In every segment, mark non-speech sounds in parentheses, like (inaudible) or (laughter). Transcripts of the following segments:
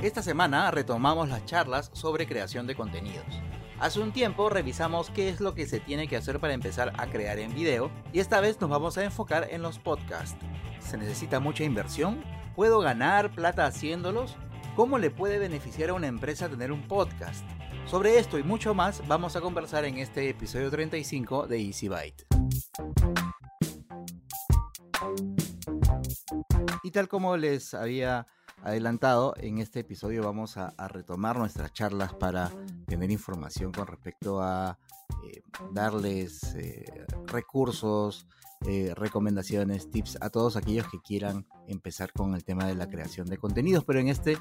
Esta semana retomamos las charlas sobre creación de contenidos. Hace un tiempo revisamos qué es lo que se tiene que hacer para empezar a crear en video y esta vez nos vamos a enfocar en los podcasts. ¿Se necesita mucha inversión? ¿Puedo ganar plata haciéndolos? ¿Cómo le puede beneficiar a una empresa tener un podcast? Sobre esto y mucho más vamos a conversar en este episodio 35 de Easy Byte. Y tal como les había adelantado, en este episodio vamos a, retomar nuestras charlas para tener información con respecto a eh, darles eh, recursos, eh, recomendaciones, tips a todos aquellos que quieran empezar con el tema de la creación de contenidos. Pero en este,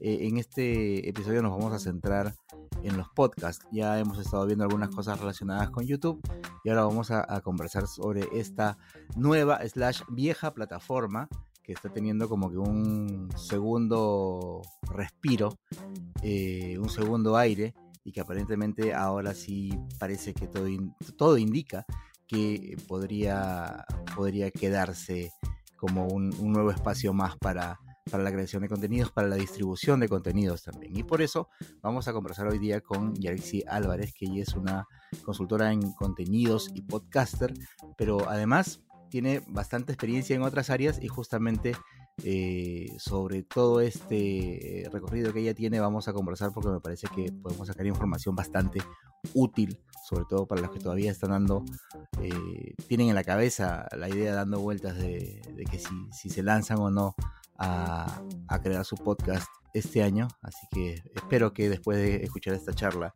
en este episodio nos vamos a centrar en los podcasts. Ya hemos estado viendo algunas cosas relacionadas con YouTube y ahora vamos a, conversar sobre esta nueva slash vieja plataforma que está teniendo como que un segundo respiro, eh, un segundo aire y que aparentemente ahora sí parece que todo, todo indica que podría, podría quedarse como un nuevo espacio más para para la creación de contenidos, para la distribución de contenidos también. Y por eso vamos a conversar hoy día con Yarixi Álvarez, que ella es una consultora en contenidos y podcaster, pero además tiene bastante experiencia en otras áreas y justamente eh, sobre todo este recorrido que ella tiene vamos a conversar porque me parece que podemos sacar información bastante útil, sobre todo para los que todavía están dando, eh, tienen en la cabeza la idea dando vueltas de, que si, si se lanzan o no a, crear su podcast este año, así que espero que después de escuchar esta charla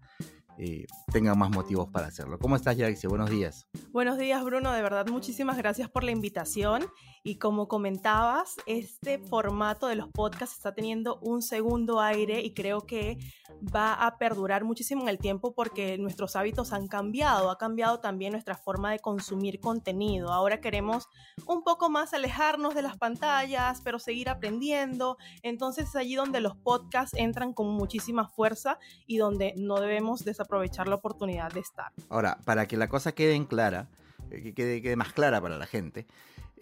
eh, tengan más motivos para hacerlo. ¿Cómo estás, Yaxi? Buenos días. Buenos días, Bruno. De verdad, muchísimas gracias por la invitación. Y como comentabas, este formato de los podcasts está teniendo un segundo aire y creo que va a perdurar muchísimo en el tiempo porque nuestros hábitos han cambiado, ha cambiado también nuestra forma de consumir contenido. Ahora queremos un poco más alejarnos de las pantallas, pero seguir aprendiendo. Entonces es allí donde los podcasts entran con muchísima fuerza y donde no debemos desaprovechar la oportunidad de estar. Ahora, para que la cosa quede clara, eh, que quede más clara para la gente,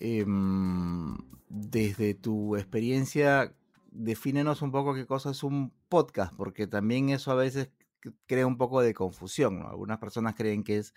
em, desde tu experiencia defínenos un poco qué cosa es un podcast, porque también eso a veces crea un poco de confusión. Algunas personas creen que es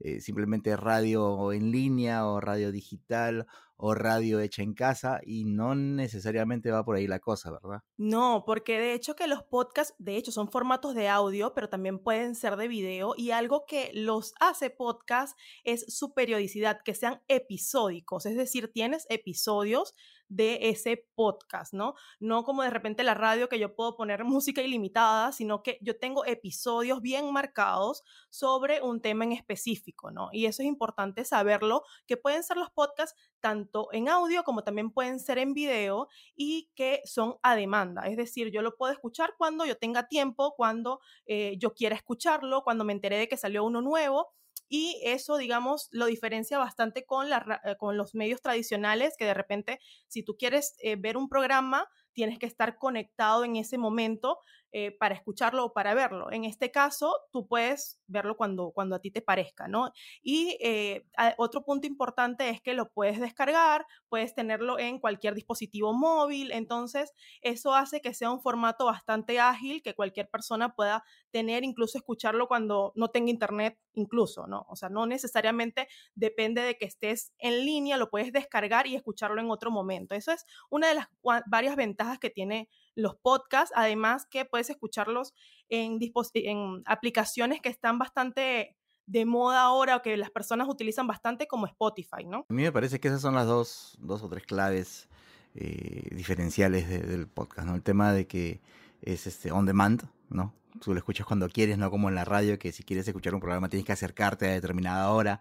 eh, simplemente radio en línea o radio digital o radio hecha en casa y no necesariamente va por ahí la cosa, ¿verdad? No, porque de hecho que los podcasts, de hecho, son formatos de audio, pero también pueden ser de video y algo que los hace podcast es su periodicidad, que sean episódicos, es decir, tienes episodios de ese podcast, ¿no? No como de repente la radio que yo puedo poner (laughs) música ilimitada, sino que yo tengo episodios bien marcados sobre un tema en específico, ¿no? Y eso es importante saberlo, que pueden ser los podcasts tanto en audio como también pueden ser en video y que son a demanda, es decir, yo lo puedo escuchar cuando yo tenga tiempo, cuando eh, yo quiera escucharlo, cuando me enteré de que salió uno nuevo y eso, digamos, lo diferencia bastante eh, con los medios tradicionales, que de repente, si tú quieres eh, ver un programa, tienes que estar conectado en ese momento eh, para escucharlo o para verlo. En este caso, tú puedes verlo cuando, cuando a ti te parezca, ¿no? Y eh, otro punto importante es que lo puedes descargar, puedes tenerlo en cualquier dispositivo móvil, entonces eso hace que sea un formato bastante ágil, que cualquier persona pueda tener, incluso escucharlo cuando no tenga internet, incluso, ¿no? O sea, no necesariamente depende de que estés en línea, lo puedes descargar y escucharlo en otro momento. Eso es una de las varias ventajas que tiene los podcasts, además que puedes escucharlos en, en aplicaciones que están bastante de moda ahora o que las personas utilizan bastante como Spotify, ¿no? A mí me parece que esas son las dos, dos o tres claves eh, diferenciales del podcast, ¿no? El tema de que es este on demand, ¿no? Tú lo escuchas cuando quieres, no como en la radio, que si quieres escuchar un programa tienes que acercarte a determinada hora,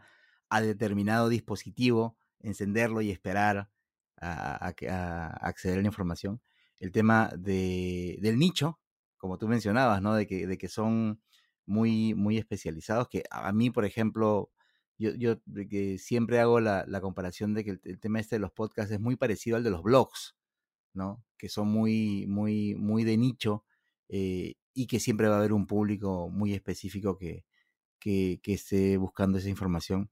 a determinado dispositivo, encenderlo y esperar a acceder a la información el tema de, del nicho, como tú mencionabas, ¿no? De que, de que son muy, muy especializados, que a mí, por ejemplo, yo, yo que siempre hago la, comparación de que el, tema este de los podcasts es muy parecido al de los blogs, ¿no? Que son muy, muy, muy de nicho eh, y que siempre va a haber un público muy específico que, que, esté buscando esa información.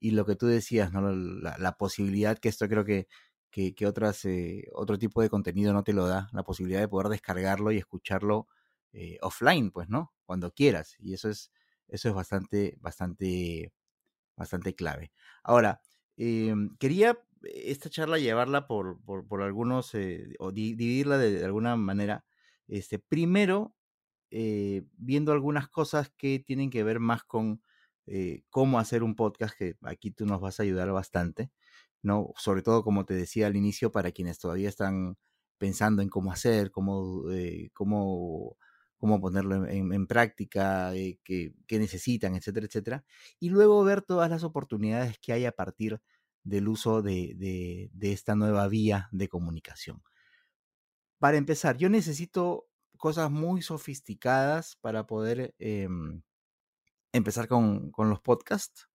Y lo que tú decías, ¿no? La, posibilidad que esto creo que, que, otras, eh, otro tipo de contenido no te lo da, la posibilidad de poder descargarlo y escucharlo eh, offline, pues, ¿no? Cuando quieras. Y eso es, eso es bastante, bastante, bastante clave. Ahora, em, quería esta charla llevarla por, por, algunos, eh, o dividirla de, alguna manera. Este, primero, eh, viendo algunas cosas que tienen que ver más con cómo hacer un podcast, que aquí tú nos vas a ayudar bastante, ¿no? Sobre todo, como te decía al inicio, para quienes todavía están pensando en cómo hacer, cómo, cómo cómo ponerlo en, práctica, eh, qué, necesitan, etcétera, etcétera. Y luego ver todas las oportunidades que hay a partir del uso de, esta nueva vía de comunicación. Para empezar, yo necesito cosas muy sofisticadas para poder em, empezar con, los podcasts.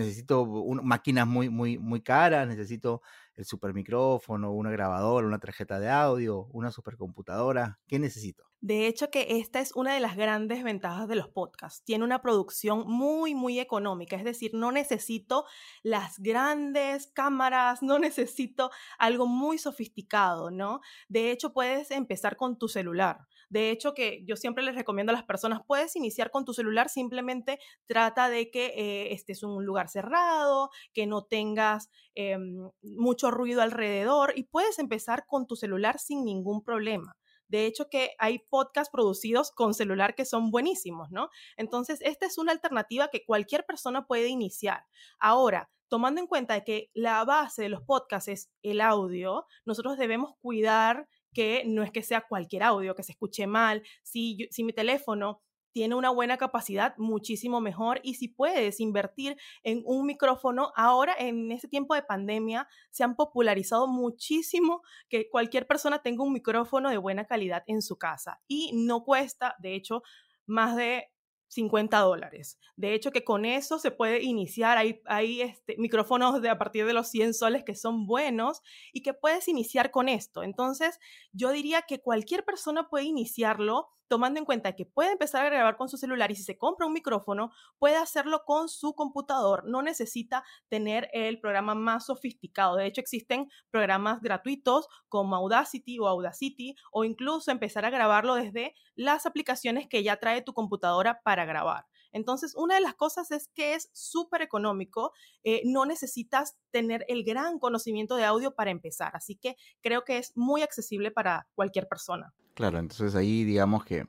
Necesito máquinas muy, muy, muy caras, necesito el super micrófono, una grabadora, una tarjeta de audio, una supercomputadora. ¿Qué necesito? De hecho, que esta es una de las grandes ventajas de los podcasts. Tiene una producción muy, muy económica. Es decir, no necesito las grandes cámaras, no necesito algo muy sofisticado, ¿no? De hecho, puedes empezar con tu celular. De hecho, que yo siempre les recomiendo a las personas, puedes iniciar con tu celular, simplemente trata de que eh, estés en un lugar cerrado, que no tengas em, mucho ruido alrededor y puedes empezar con tu celular sin ningún problema. De hecho, que hay podcasts producidos con celular que son buenísimos, ¿no? Entonces, esta es una alternativa que cualquier persona puede iniciar. Ahora, tomando en cuenta que la base de los podcasts es el audio, nosotros debemos cuidar que no es que sea cualquier audio, que se escuche mal. Si, si mi teléfono tiene una buena capacidad, muchísimo mejor. Y si puedes invertir en un micrófono, ahora en este tiempo de pandemia se han popularizado muchísimo que cualquier persona tenga un micrófono de buena calidad en su casa. Y no cuesta, de hecho, más de 50 dólares. De hecho, que con eso se puede iniciar. Hay, hay este, micrófonos de a partir de los 100 soles que son buenos y que puedes iniciar con esto. Entonces, yo diría que cualquier persona puede iniciarlo tomando en cuenta que puede empezar a grabar con su celular y si se compra un micrófono, puede hacerlo con su computador. No necesita tener el programa más sofisticado. De hecho, existen programas gratuitos como Audacity o Audacity o incluso empezar a grabarlo desde las aplicaciones que ya trae tu computadora para grabar. Entonces, una de las cosas es que es súper económico, eh, no necesitas tener el gran conocimiento de audio para empezar, así que creo que es muy accesible para cualquier persona. Claro, entonces ahí digamos que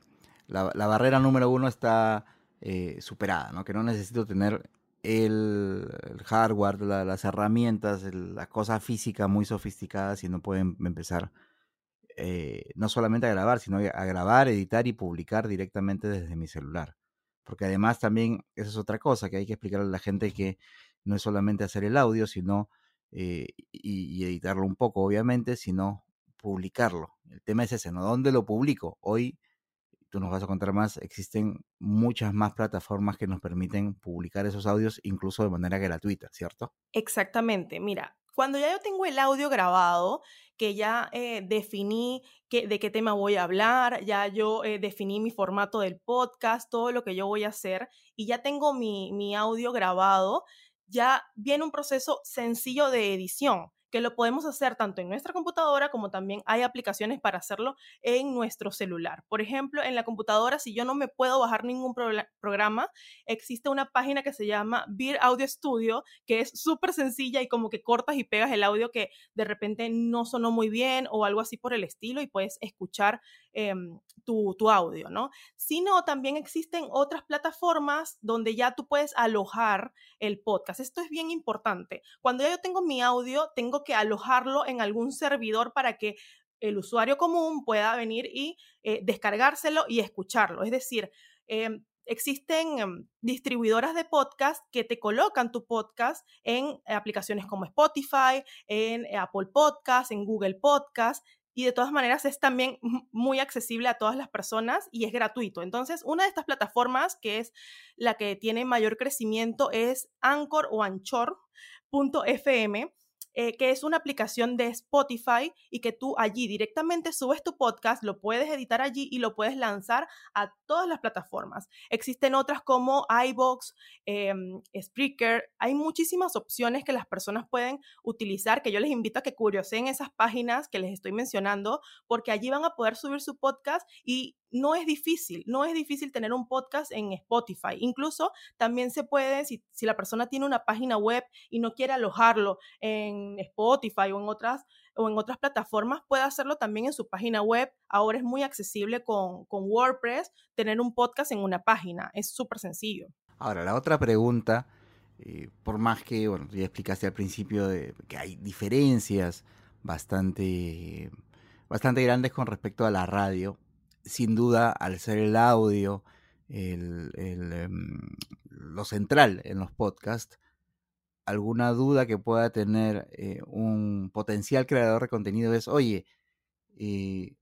la, barrera número uno está eh, superada, ¿no? Que no necesito tener el, hardware, las herramientas, la cosa física muy sofisticada, sino pueden empezar eh, no solamente a grabar, sino a grabar, editar y publicar directamente desde mi celular. Porque además también, esa es otra cosa que hay que explicarle a la gente que no es solamente hacer el audio, sino eh, y, editarlo un poco, obviamente, sino publicarlo. El tema es ese, ¿no? ¿Dónde lo publico? Hoy, tú nos vas a contar más, existen muchas más plataformas que nos permiten publicar esos audios incluso de manera gratuita, ¿cierto? Exactamente. Mira, cuando ya yo tengo el audio grabado, que ya eh, definí de qué tema voy a hablar, ya yo eh, definí mi formato del podcast, todo lo que yo voy a hacer, y ya tengo mi, mi audio grabado, ya viene un proceso sencillo de edición que lo podemos hacer tanto en nuestra computadora como también hay aplicaciones para hacerlo en nuestro celular. Por ejemplo, en la computadora, si yo no me puedo bajar ningún programa, existe una página que se llama Beer Audio Studio, que es súper sencilla y como que cortas y pegas el audio que de repente no sonó muy bien o algo así por el estilo y puedes escuchar em, tu, tu, audio, ¿no? Sino también existen otras plataformas donde ya tú puedes alojar el podcast. Esto es bien importante. Cuando ya yo tengo mi audio, tengo que alojarlo en algún servidor para que el usuario común pueda venir y eh, descargárselo y escucharlo. Es decir, em, existen em, distribuidoras de podcast que te colocan tu podcast en aplicaciones como Spotify, en Apple Podcast, en Google Podcast. y de todas maneras es también muy accesible a todas las personas y es gratuito. Entonces, una de estas plataformas que es la que tiene mayor crecimiento es Anchor o Anchor.fm eh, que es una aplicación de Spotify y que tú allí directamente subes tu podcast, lo puedes editar allí y lo puedes lanzar a todas las plataformas. Existen otras como iBox, eh, Spreaker, hay muchísimas opciones que las personas pueden utilizar, que yo les invito a que curioseen esas páginas que les estoy mencionando, porque allí van a poder subir su podcast y no es difícil, no es difícil tener un podcast en Spotify. Incluso también se puede, si, si, la persona tiene una página web y no quiere alojarlo en Spotify o en otras o en otras plataformas, puede hacerlo también en su página web. Ahora es muy accesible con, con WordPress tener un podcast en una página. Es súper sencillo. Ahora, la otra pregunta, eh, por más que, bueno, ya explicaste al principio de que hay diferencias bastante, bastante grandes con respecto a la radio, sin duda, al ser el audio el, em, lo central en los podcasts, alguna duda que pueda tener eh, un potencial creador de contenido es, oye, eh,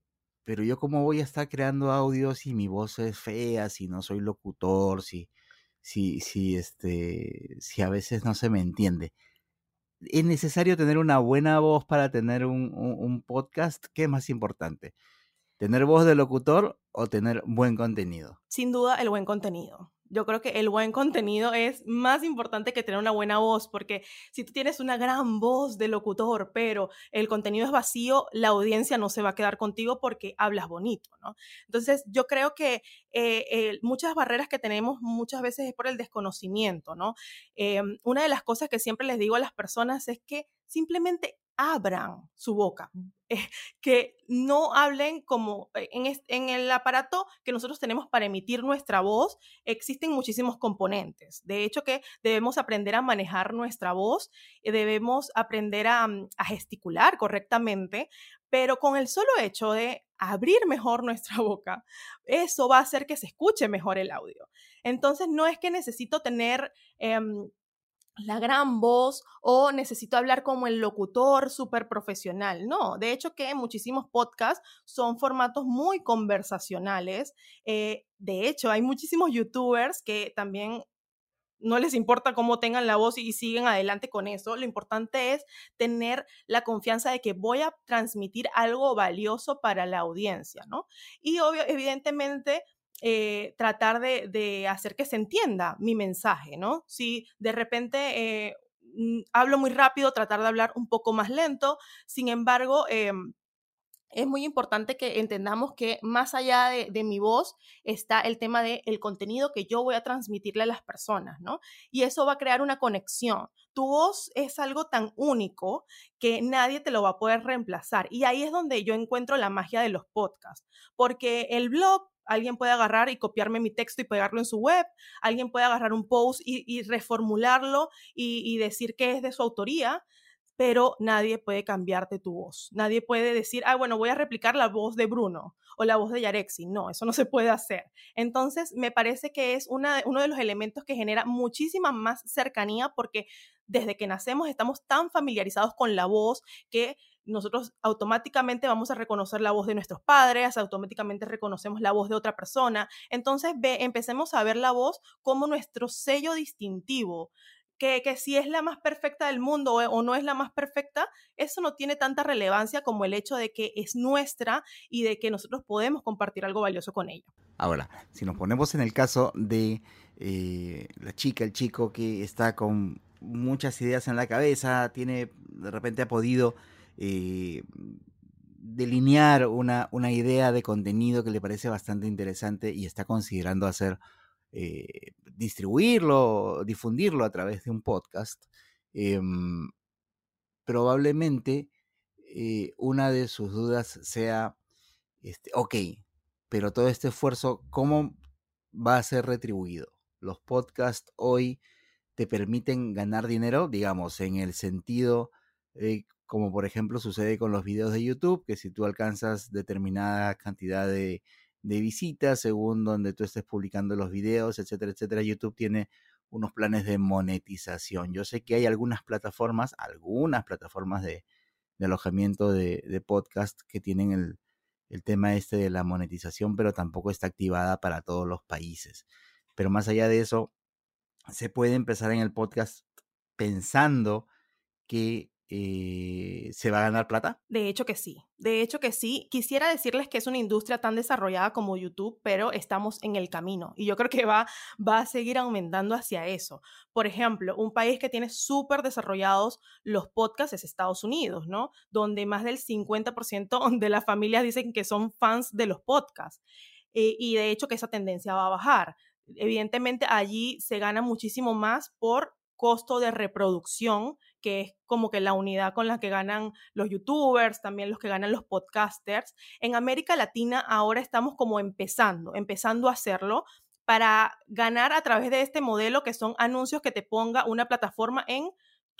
pero yo cómo voy a estar creando audio si mi voz es fea, si no soy locutor, si, si, si, este, si a veces no se me entiende. ¿Es necesario tener una buena voz para tener un, un podcast? ¿Qué es más importante? ¿Tener voz de locutor o tener buen contenido? Sin duda, el buen contenido. Yo creo que el buen contenido es más importante que tener una buena voz, porque si tú tienes una gran voz de locutor, pero el contenido es vacío, la audiencia no se va a quedar contigo porque hablas bonito, ¿no? Entonces, yo creo que eh, muchas barreras que tenemos muchas veces es por el desconocimiento, ¿no? Em, una de las cosas que siempre les digo a las personas es que simplemente abran su boca, eh, que no hablen como eh, en, el aparato que nosotros tenemos para emitir nuestra voz, existen muchísimos componentes. De hecho, que debemos aprender a manejar nuestra voz, eh, debemos aprender a, mm, a gesticular correctamente, pero con el solo hecho de abrir mejor nuestra (laughs) boca, eso va a hacer que se escuche mejor el audio. Entonces, no es que necesito tener em, la gran voz o necesito hablar como el locutor súper profesional. No, de hecho que muchísimos podcasts son formatos muy conversacionales. Eh, de hecho, hay muchísimos youtubers que también no les importa cómo tengan la voz y siguen adelante con eso. Lo importante es tener la confianza de que voy a transmitir algo valioso para la audiencia, ¿no? Y obvio, evidentemente eh, tratar de, hacer que se entienda mi mensaje, ¿no? Si de repente eh, mm, hablo muy rápido, tratar de hablar un poco más lento, sin embargo, em, es muy importante que entendamos que más allá de, mi voz está el tema del el contenido que yo voy a transmitirle a las personas, ¿no? Y eso va a crear una conexión. Tu voz es algo tan único que nadie te lo va a poder reemplazar. Y ahí es donde yo encuentro la magia de los podcasts, porque el blog alguien puede agarrar y copiarme mi texto y pegarlo en su web, alguien puede agarrar un post y, reformularlo y, decir que es de su autoría, pero nadie puede cambiarte tu voz. Nadie puede decir, ah, bueno, voy a replicar la voz de Bruno o la voz de Yarexi. No, eso no se puede hacer. Entonces, me parece que es una, uno de los elementos que genera muchísima más cercanía porque desde que nacemos estamos tan familiarizados con la voz que nosotros automáticamente vamos a reconocer la voz de nuestros padres, automáticamente reconocemos la voz de otra persona. Entonces, ve, empecemos a ver la voz como nuestro sello distintivo. Que, que, si es la más perfecta del mundo o, o, no es la más perfecta, eso no tiene tanta relevancia como el hecho de que es nuestra y de que nosotros podemos compartir algo valioso con ella. Ahora, si nos ponemos en el caso de eh, la chica, el chico que está con muchas ideas en la cabeza, tiene, de repente ha podido eh, delinear una, una, idea de contenido que le parece bastante interesante y está considerando hacer, eh, distribuirlo, difundirlo a través de un podcast, em, probablemente eh, una de sus dudas sea, este, ok, pero todo este esfuerzo, ¿cómo va a ser retribuido? Los podcasts hoy te permiten ganar dinero, digamos, en el sentido como por ejemplo sucede con los videos de YouTube, que si tú alcanzas determinada cantidad de, visitas según donde tú estés publicando los videos, etcétera, etcétera, YouTube tiene unos planes de monetización. Yo sé que hay algunas plataformas, algunas plataformas de, alojamiento de, podcast que tienen el, el tema este de la monetización, pero tampoco está activada para todos los países. Pero más allá de eso, se puede empezar en el podcast pensando que eh, se va a ganar plata? De hecho que sí, de hecho que sí. Quisiera decirles que es una industria tan desarrollada como YouTube, pero estamos en el camino y yo creo que va, va a seguir aumentando hacia eso. Por ejemplo, un país que tiene súper desarrollados los podcasts es Estados Unidos, ¿no? Donde más del 50% (laughs) de las familias dicen que son fans de los podcasts. Eh, y de hecho que esa tendencia va a bajar. Evidentemente allí se gana muchísimo más por costo de reproducción, que es como que la unidad con la que ganan los youtubers, también los que ganan los podcasters. En América Latina ahora estamos como empezando, empezando a hacerlo para ganar a través de este modelo que son anuncios que te ponga una plataforma en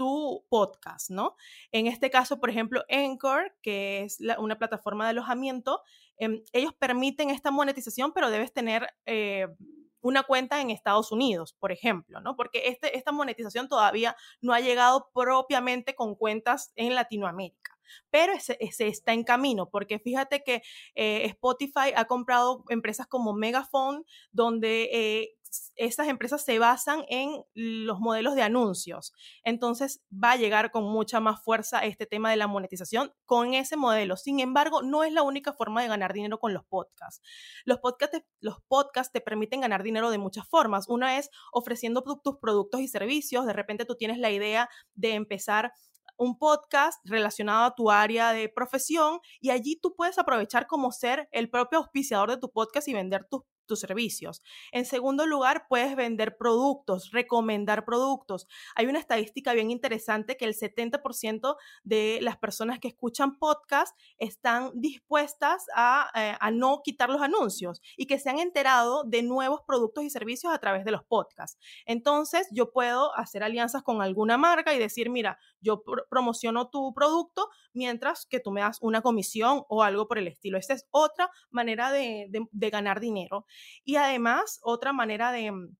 tu podcast, ¿no? En este caso, por ejemplo, Anchor, que es una plataforma de alojamiento, em, ellos permiten esta monetización, pero debes tener eh, una cuenta en Estados Unidos, por ejemplo, ¿no? Porque este, esta monetización todavía no ha llegado propiamente con cuentas en Latinoamérica pero se, está en camino, porque fíjate que eh, Spotify ha comprado empresas como Megaphone, donde eh, estas empresas se basan en los modelos de anuncios. Entonces va a llegar con mucha más fuerza este tema de la monetización con ese modelo. Sin embargo, no es la única forma de ganar dinero con los podcasts. Los podcasts, los podcasts te permiten ganar dinero de muchas formas. Una es ofreciendo tus productos y servicios. De repente tú tienes la idea de empezar un podcast relacionado a tu área de profesión y allí tú puedes aprovechar como ser el propio auspiciador de tu podcast y vender tus tus servicios. En segundo lugar, puedes vender productos, recomendar productos. Hay una estadística bien interesante que el 70% de las personas que escuchan podcast están dispuestas a, eh, a, no quitar los anuncios y que se han enterado de nuevos productos y servicios a través de los podcasts. Entonces, yo puedo hacer alianzas con alguna marca y decir, mira, yo promociono tu producto mientras que tú me das una comisión o algo por el estilo. Esta es otra manera de ganar dinero. Y además, otra manera mm,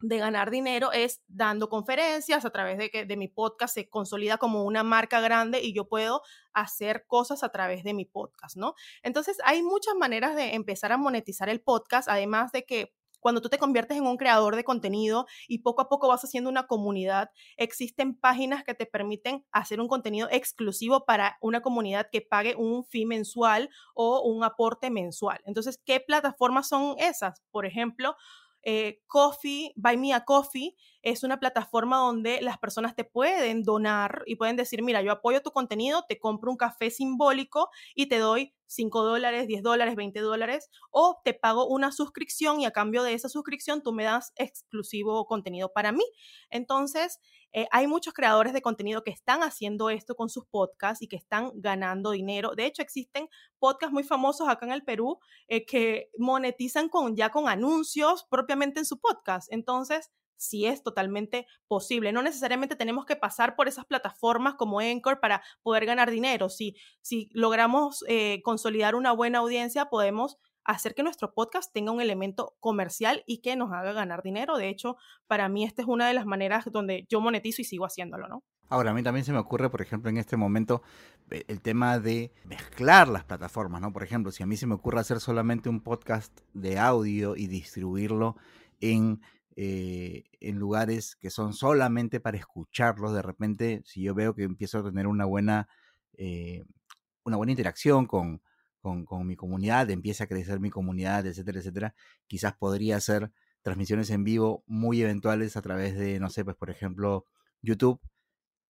de, ganar dinero es dando conferencias a través de que de mi podcast se consolida como una marca grande y yo puedo hacer cosas a través de mi podcast, ¿no? Entonces, hay muchas maneras de empezar a monetizar el podcast, además de que cuando tú te conviertes en un creador de contenido y poco a poco vas haciendo una comunidad, existen páginas que te permiten hacer un contenido exclusivo para una comunidad que pague un fee mensual o un aporte mensual. Entonces, ¿qué plataformas son esas? Por ejemplo, eh, Coffee, Buy Me a Coffee, es una plataforma donde las personas te pueden donar y pueden decir, mira, yo apoyo tu contenido, te compro un café simbólico y te doy 5 dólares, 10 dólares, 20 dólares, o te pago una suscripción y a cambio de esa suscripción tú me das exclusivo contenido para mí. Entonces, eh, hay muchos creadores de contenido que están haciendo esto con sus podcasts y que están ganando dinero. De hecho, existen podcasts muy famosos acá en el Perú eh, que monetizan con, ya con anuncios propiamente en su podcast. Entonces, si es totalmente posible. No necesariamente tenemos que pasar por esas plataformas como Anchor para poder ganar dinero. Si, si logramos eh, consolidar una buena audiencia, podemos hacer que nuestro podcast tenga un elemento comercial y que nos haga ganar dinero. De hecho, para mí esta es una de las maneras donde yo monetizo y sigo haciéndolo, ¿no? Ahora, a mí también se me ocurre, por ejemplo, en este momento, eh, el tema de mezclar las plataformas, ¿no? Por ejemplo, si a mí se me ocurre hacer solamente un podcast de audio y distribuirlo en eh, en lugares que son solamente para escucharlos. De repente, si yo veo que empiezo a tener una buena, eh, una buena interacción con, con, mi comunidad, empieza a crecer mi comunidad, etcétera, etcétera, quizás podría hacer transmisiones en vivo muy eventuales a través de, no sé, pues por ejemplo, YouTube,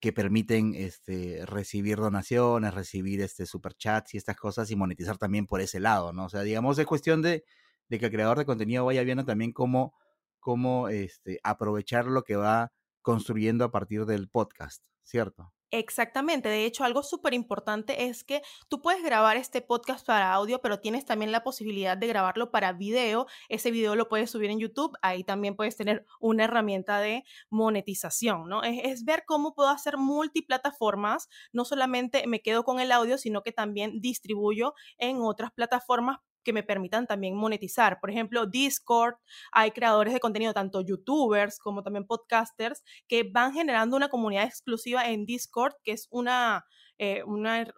que permiten este, recibir donaciones, recibir este, superchats y estas cosas y monetizar también por ese lado, ¿no? O sea, digamos, es cuestión de, de que el creador de contenido vaya viendo también cómo cómo este, aprovechar lo que va construyendo a partir del podcast, ¿cierto? Exactamente, de hecho algo súper importante es que tú puedes grabar este podcast para audio, pero tienes también la posibilidad de grabarlo para video. Ese video lo puedes subir en YouTube, ahí también puedes tener una herramienta de monetización, ¿no? Es, es ver cómo puedo hacer multiplataformas, no solamente me quedo con el audio, sino que también distribuyo en otras plataformas que me permitan también monetizar. Por ejemplo, Discord, hay creadores de contenido, tanto youtubers como también podcasters, que van generando una comunidad exclusiva en Discord, que es una, eh, una,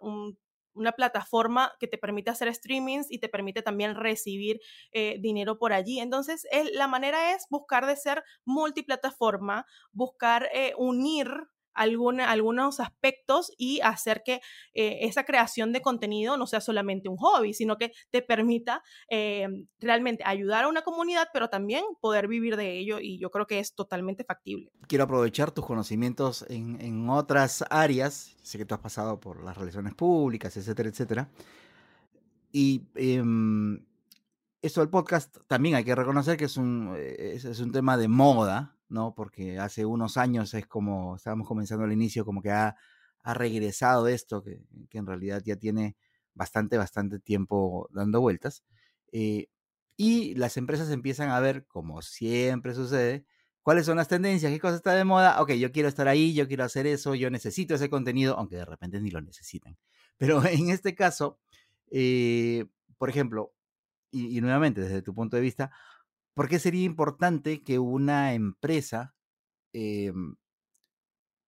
plataforma que te permite hacer streamings y te permite también recibir eh, dinero por allí. Entonces, la manera es buscar de ser multiplataforma, buscar eh, unir algunos aspectos y hacer que eh, esa creación de contenido no sea solamente un hobby, sino que te permita eh, realmente ayudar a una comunidad, pero también poder vivir de ello y yo creo que es totalmente factible. Quiero aprovechar tus conocimientos en, otras áreas, sé que tú has pasado por las relaciones públicas, etcétera, etcétera, y em, eso del podcast también hay que reconocer que es un, es un tema de moda, ¿no? Porque hace unos años es como, estábamos comenzando al inicio, como que ha, ha regresado esto, que, que, en realidad ya tiene bastante, bastante tiempo dando vueltas. Eh, y las empresas empiezan a ver, como siempre sucede, cuáles son las tendencias, qué cosa está de moda. Ok, yo quiero estar ahí, yo quiero hacer eso, yo necesito ese contenido, aunque de repente ni lo necesitan. (laughs) Pero en este caso, eh, por ejemplo, y, y, nuevamente desde tu punto de vista, ¿por qué sería importante que una empresa em,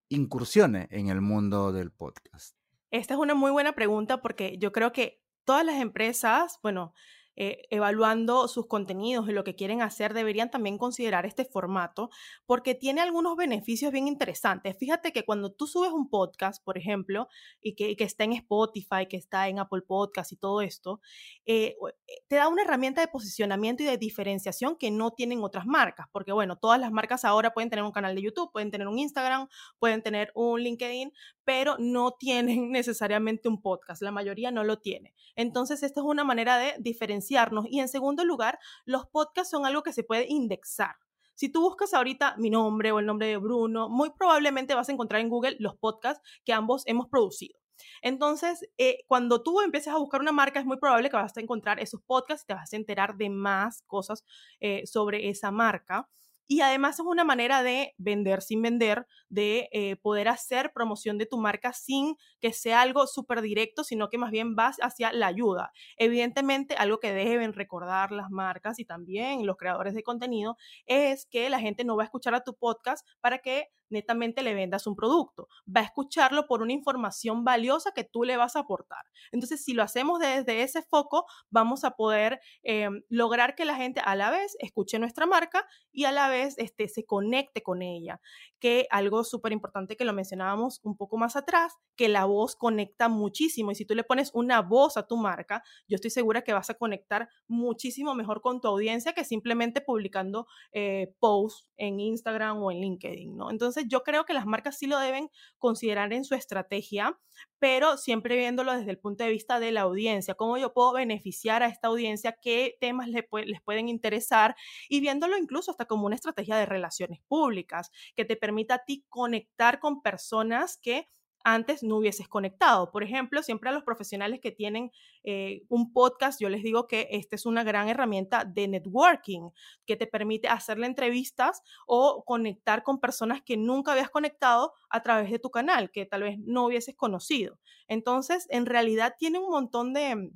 incursione en el mundo del podcast? Esta es una muy buena pregunta porque yo creo que todas las empresas, bueno, eh, evaluando sus contenidos y lo que quieren hacer, deberían también considerar este formato porque tiene algunos beneficios bien interesantes. Fíjate que cuando tú subes un podcast, por ejemplo, y que, está en Spotify, que está en Apple Podcast y todo esto, eh, eh, te da una herramienta de posicionamiento y de diferenciación que no tienen otras marcas, porque bueno, todas las marcas ahora pueden tener un canal de YouTube, pueden tener un Instagram, pueden tener un LinkedIn, pero no tienen (laughs) necesariamente un podcast, la mayoría no lo tiene. Entonces, esta es una manera de diferenciar y en segundo lugar, los podcasts son algo que se puede indexar. Si tú buscas ahorita mi nombre o el nombre de Bruno, muy probablemente vas a encontrar en Google los podcasts que ambos hemos producido. Entonces, eh, cuando tú empieces a buscar una marca, es muy probable que vas a encontrar esos podcasts y te vas a enterar de más cosas eh, sobre esa marca. Y además es una manera de vender sin vender, de eh, poder hacer promoción de tu marca sin que sea algo súper directo, sino que más bien vas hacia la ayuda. Evidentemente, algo que deben recordar las marcas y también los creadores de contenido es que la gente no va a escuchar a tu podcast para que netamente le vendas un producto, va a escucharlo por una información valiosa que tú le vas a aportar. Entonces, si lo hacemos desde ese foco, vamos a poder em, lograr que la gente a la vez escuche nuestra marca y a la vez este, se conecte con ella. Que algo súper importante que lo mencionábamos un poco más atrás, que la voz conecta muchísimo y si tú le pones una voz a tu marca, yo estoy segura que vas a conectar muchísimo mejor con tu audiencia que simplemente publicando eh, posts en Instagram o en LinkedIn, ¿no? Entonces, yo creo que las marcas sí lo deben considerar en su estrategia, pero siempre viéndolo desde el punto de vista de la audiencia, cómo yo puedo beneficiar a esta audiencia, qué temas les pueden interesar y viéndolo incluso hasta como una estrategia de relaciones públicas que te permita a ti conectar con personas que antes no hubieses conectado. Por ejemplo, siempre a los profesionales que tienen eh, un podcast, yo les digo que esta es una gran herramienta de networking que te permite hacerle entrevistas o conectar con personas que nunca habías conectado a través de tu canal, que tal vez no hubieses conocido. Entonces, en realidad tiene un montón de,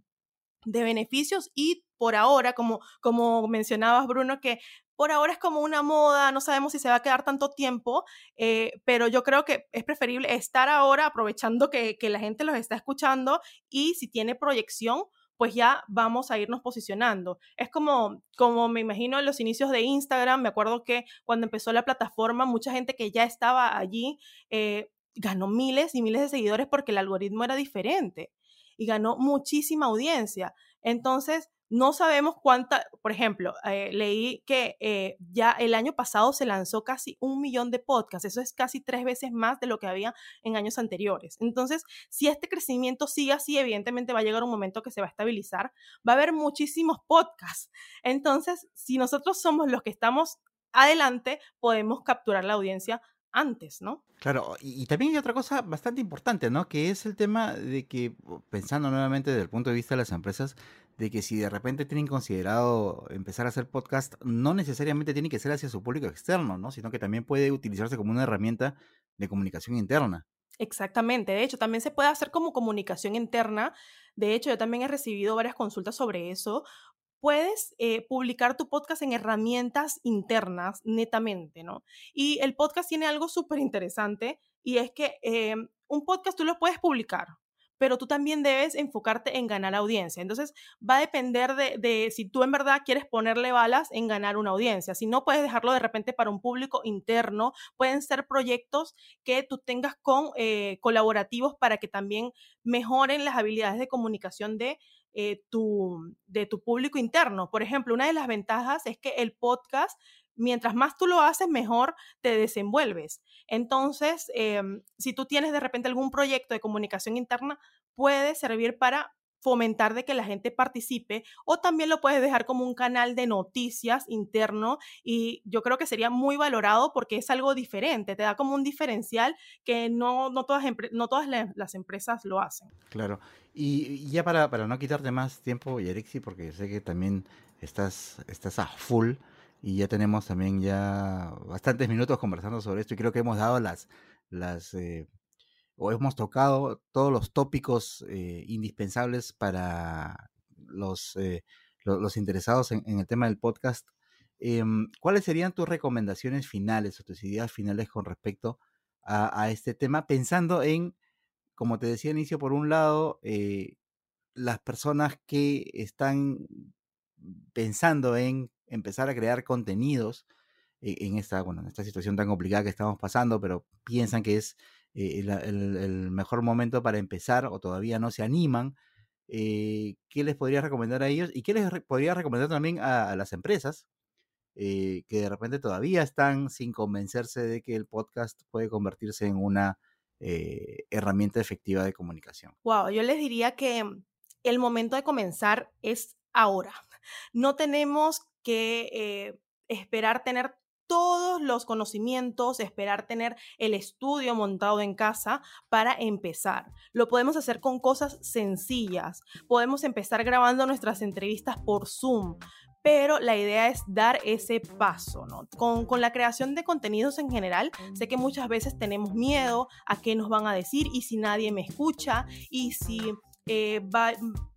de beneficios y por ahora, como, como mencionabas, Bruno, que por ahora es como una moda, no sabemos si se va a quedar tanto tiempo, eh, pero yo creo que es preferible estar ahora aprovechando que, que la gente los está escuchando y si tiene proyección, pues ya vamos a irnos posicionando. Es como, como me imagino en los inicios de Instagram, me acuerdo que cuando empezó la plataforma, mucha gente que ya estaba allí eh, ganó miles y miles de seguidores porque el algoritmo era diferente y ganó muchísima audiencia. Entonces, no sabemos cuánta, por ejemplo, eh, leí que eh, ya el año pasado se lanzó casi un millón de podcasts, eso es casi tres veces más de lo que había en años anteriores. Entonces, si este crecimiento sigue así, evidentemente va a llegar un momento que se va a estabilizar, va a haber muchísimos podcasts. Entonces, si nosotros somos los que estamos adelante, podemos capturar la audiencia antes, ¿no? Claro, y, también hay otra cosa bastante importante, ¿no? Que es el tema de que, pensando nuevamente desde el punto de vista de las empresas, de que si de repente tienen considerado empezar a hacer podcast, no necesariamente tiene que ser hacia su público externo, ¿no? Sino que también puede utilizarse como una herramienta de comunicación interna. Exactamente, de hecho, también se puede hacer como comunicación interna. De hecho, yo también he recibido varias consultas sobre eso, puedes eh, publicar tu podcast en herramientas internas netamente, ¿no? Y el podcast tiene algo súper interesante y es que eh, un podcast tú lo puedes publicar, pero tú también debes enfocarte en ganar audiencia. Entonces, va a depender de, si tú en verdad quieres ponerle balas en ganar una audiencia. Si no, puedes dejarlo de repente para un público interno. Pueden ser proyectos que tú tengas con eh, colaborativos para que también mejoren las habilidades de comunicación de, eh, de tu público interno. Por ejemplo, una de las ventajas es que el podcast mientras más tú lo haces, mejor te desenvuelves. Entonces, em, si tú tienes de repente algún proyecto de comunicación interna, puede servir para fomentar de que la gente participe o también lo puedes dejar como un canal de noticias interno y yo creo que sería muy valorado porque es algo diferente, te da como un diferencial que no, no todas, no todas las empresas lo hacen. Claro, y ya para, para no quitarte más tiempo, Yerexi, porque sé que también estás, estás a full, y ya tenemos también ya bastantes minutos conversando sobre esto y creo que hemos dado las, las eh, o hemos tocado todos los tópicos eh, indispensables para los, eh, los, interesados en, el tema del podcast. Em, ¿Cuáles serían tus recomendaciones finales o tus ideas finales con respecto a, a este tema? Pensando en, como te decía al inicio, por un lado, las personas que están pensando en empezar a crear contenidos en esta, bueno, en esta situación tan complicada que estamos pasando, pero piensan que es eh, el, mejor momento para empezar o todavía no se animan, eh, ¿qué les podría recomendar a ellos? ¿Y qué les podría recomendar también a, las empresas eh, que de repente todavía están sin convencerse de que el podcast puede convertirse en una herramienta efectiva de comunicación? Wow, yo les diría que el momento de comenzar es ahora. (laughs) No tenemos que eh, esperar tener todos los conocimientos, esperar tener el estudio montado en casa para empezar. Lo podemos hacer con cosas sencillas. Podemos empezar grabando nuestras entrevistas por Zoom, pero la idea es dar ese paso. Con, con, la creación de contenidos en general, sé que muchas veces tenemos miedo a qué nos van a decir y si nadie me escucha y si eh, va,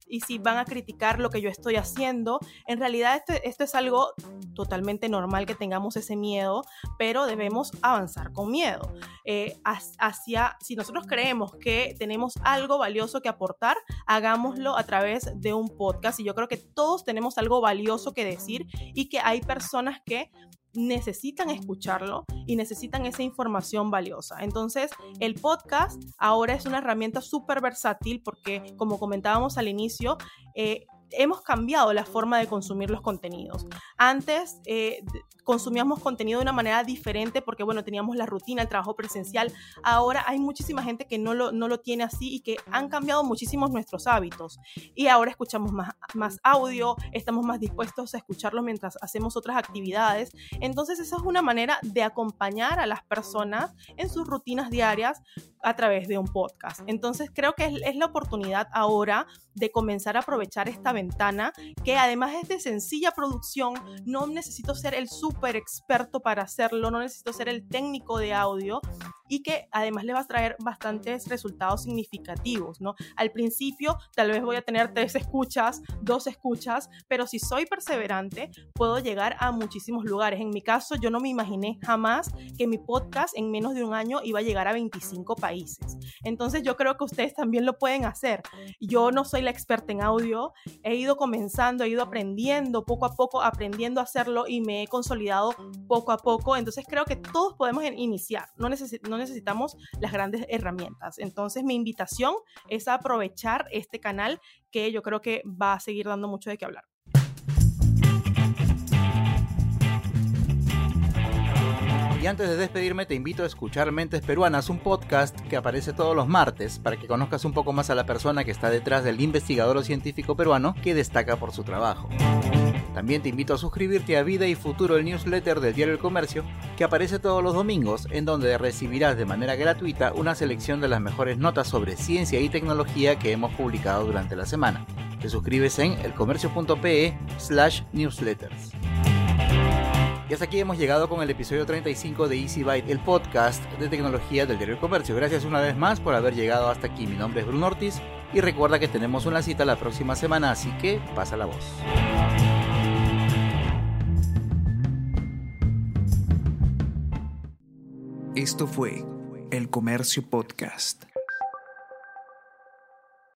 y si van a criticar lo que yo estoy haciendo. En realidad esto, esto, es algo totalmente normal que tengamos ese miedo, pero debemos avanzar con miedo. Eh, hacia, si nosotros creemos que tenemos algo valioso que aportar, hagámoslo a través de un podcast. Y yo creo que todos tenemos algo valioso que decir y que hay personas que necesitan escucharlo y necesitan esa información valiosa. Entonces, el podcast ahora es una herramienta súper versátil porque, como comentábamos al inicio, eh, hemos cambiado la forma de consumir los contenidos. Antes eh, consumíamos contenido de una manera diferente porque, bueno, teníamos la rutina, el trabajo presencial. Ahora hay muchísima gente que no lo, no lo tiene así y que han cambiado muchísimos nuestros hábitos. Y ahora escuchamos más, más audio, estamos más dispuestos a escucharlo mientras hacemos otras actividades. Entonces, esa es una manera de acompañar a las personas en sus rutinas diarias a través de un podcast. Entonces, creo que es, es la oportunidad ahora de comenzar a aprovechar esta ventana que además es de sencilla producción, no necesito ser el súper experto para hacerlo, no necesito ser el técnico de audio y que además le va a traer bastantes resultados significativos, ¿no? Al principio tal vez voy a tener tres escuchas, dos escuchas, pero si soy perseverante puedo llegar a muchísimos lugares. En mi caso yo no me imaginé jamás que mi podcast en menos de un año iba a llegar a 25 países. Entonces yo creo que ustedes también lo pueden hacer. Yo no soy la experta en audio, he ido comenzando, he ido aprendiendo poco a poco, aprendiendo a hacerlo y me he consolidado poco a poco. Entonces creo que todos podemos iniciar, no, no necesitamos las grandes herramientas. Entonces mi invitación es a aprovechar este canal que yo creo que va a seguir dando mucho de qué hablar. Y antes de despedirme te invito a escuchar Mentes Peruanas, un podcast que aparece todos los martes para que conozcas un poco más a la persona que está detrás del investigador o científico peruano que destaca por su trabajo. También te invito a suscribirte a Vida y Futuro, el newsletter del diario El Comercio, que aparece todos los domingos, en donde recibirás de manera gratuita una selección de las mejores notas sobre ciencia y tecnología que hemos publicado durante la semana. Te suscribes en elcomercio.pe slash newsletters. Y hasta aquí hemos llegado con el episodio 35 de Easy Byte, el podcast de tecnología del diario Comercio. Gracias una vez más por haber llegado hasta aquí. Mi nombre es Bruno Ortiz y recuerda que tenemos una cita la próxima semana, así que pasa la voz. Esto fue El Comercio Podcast.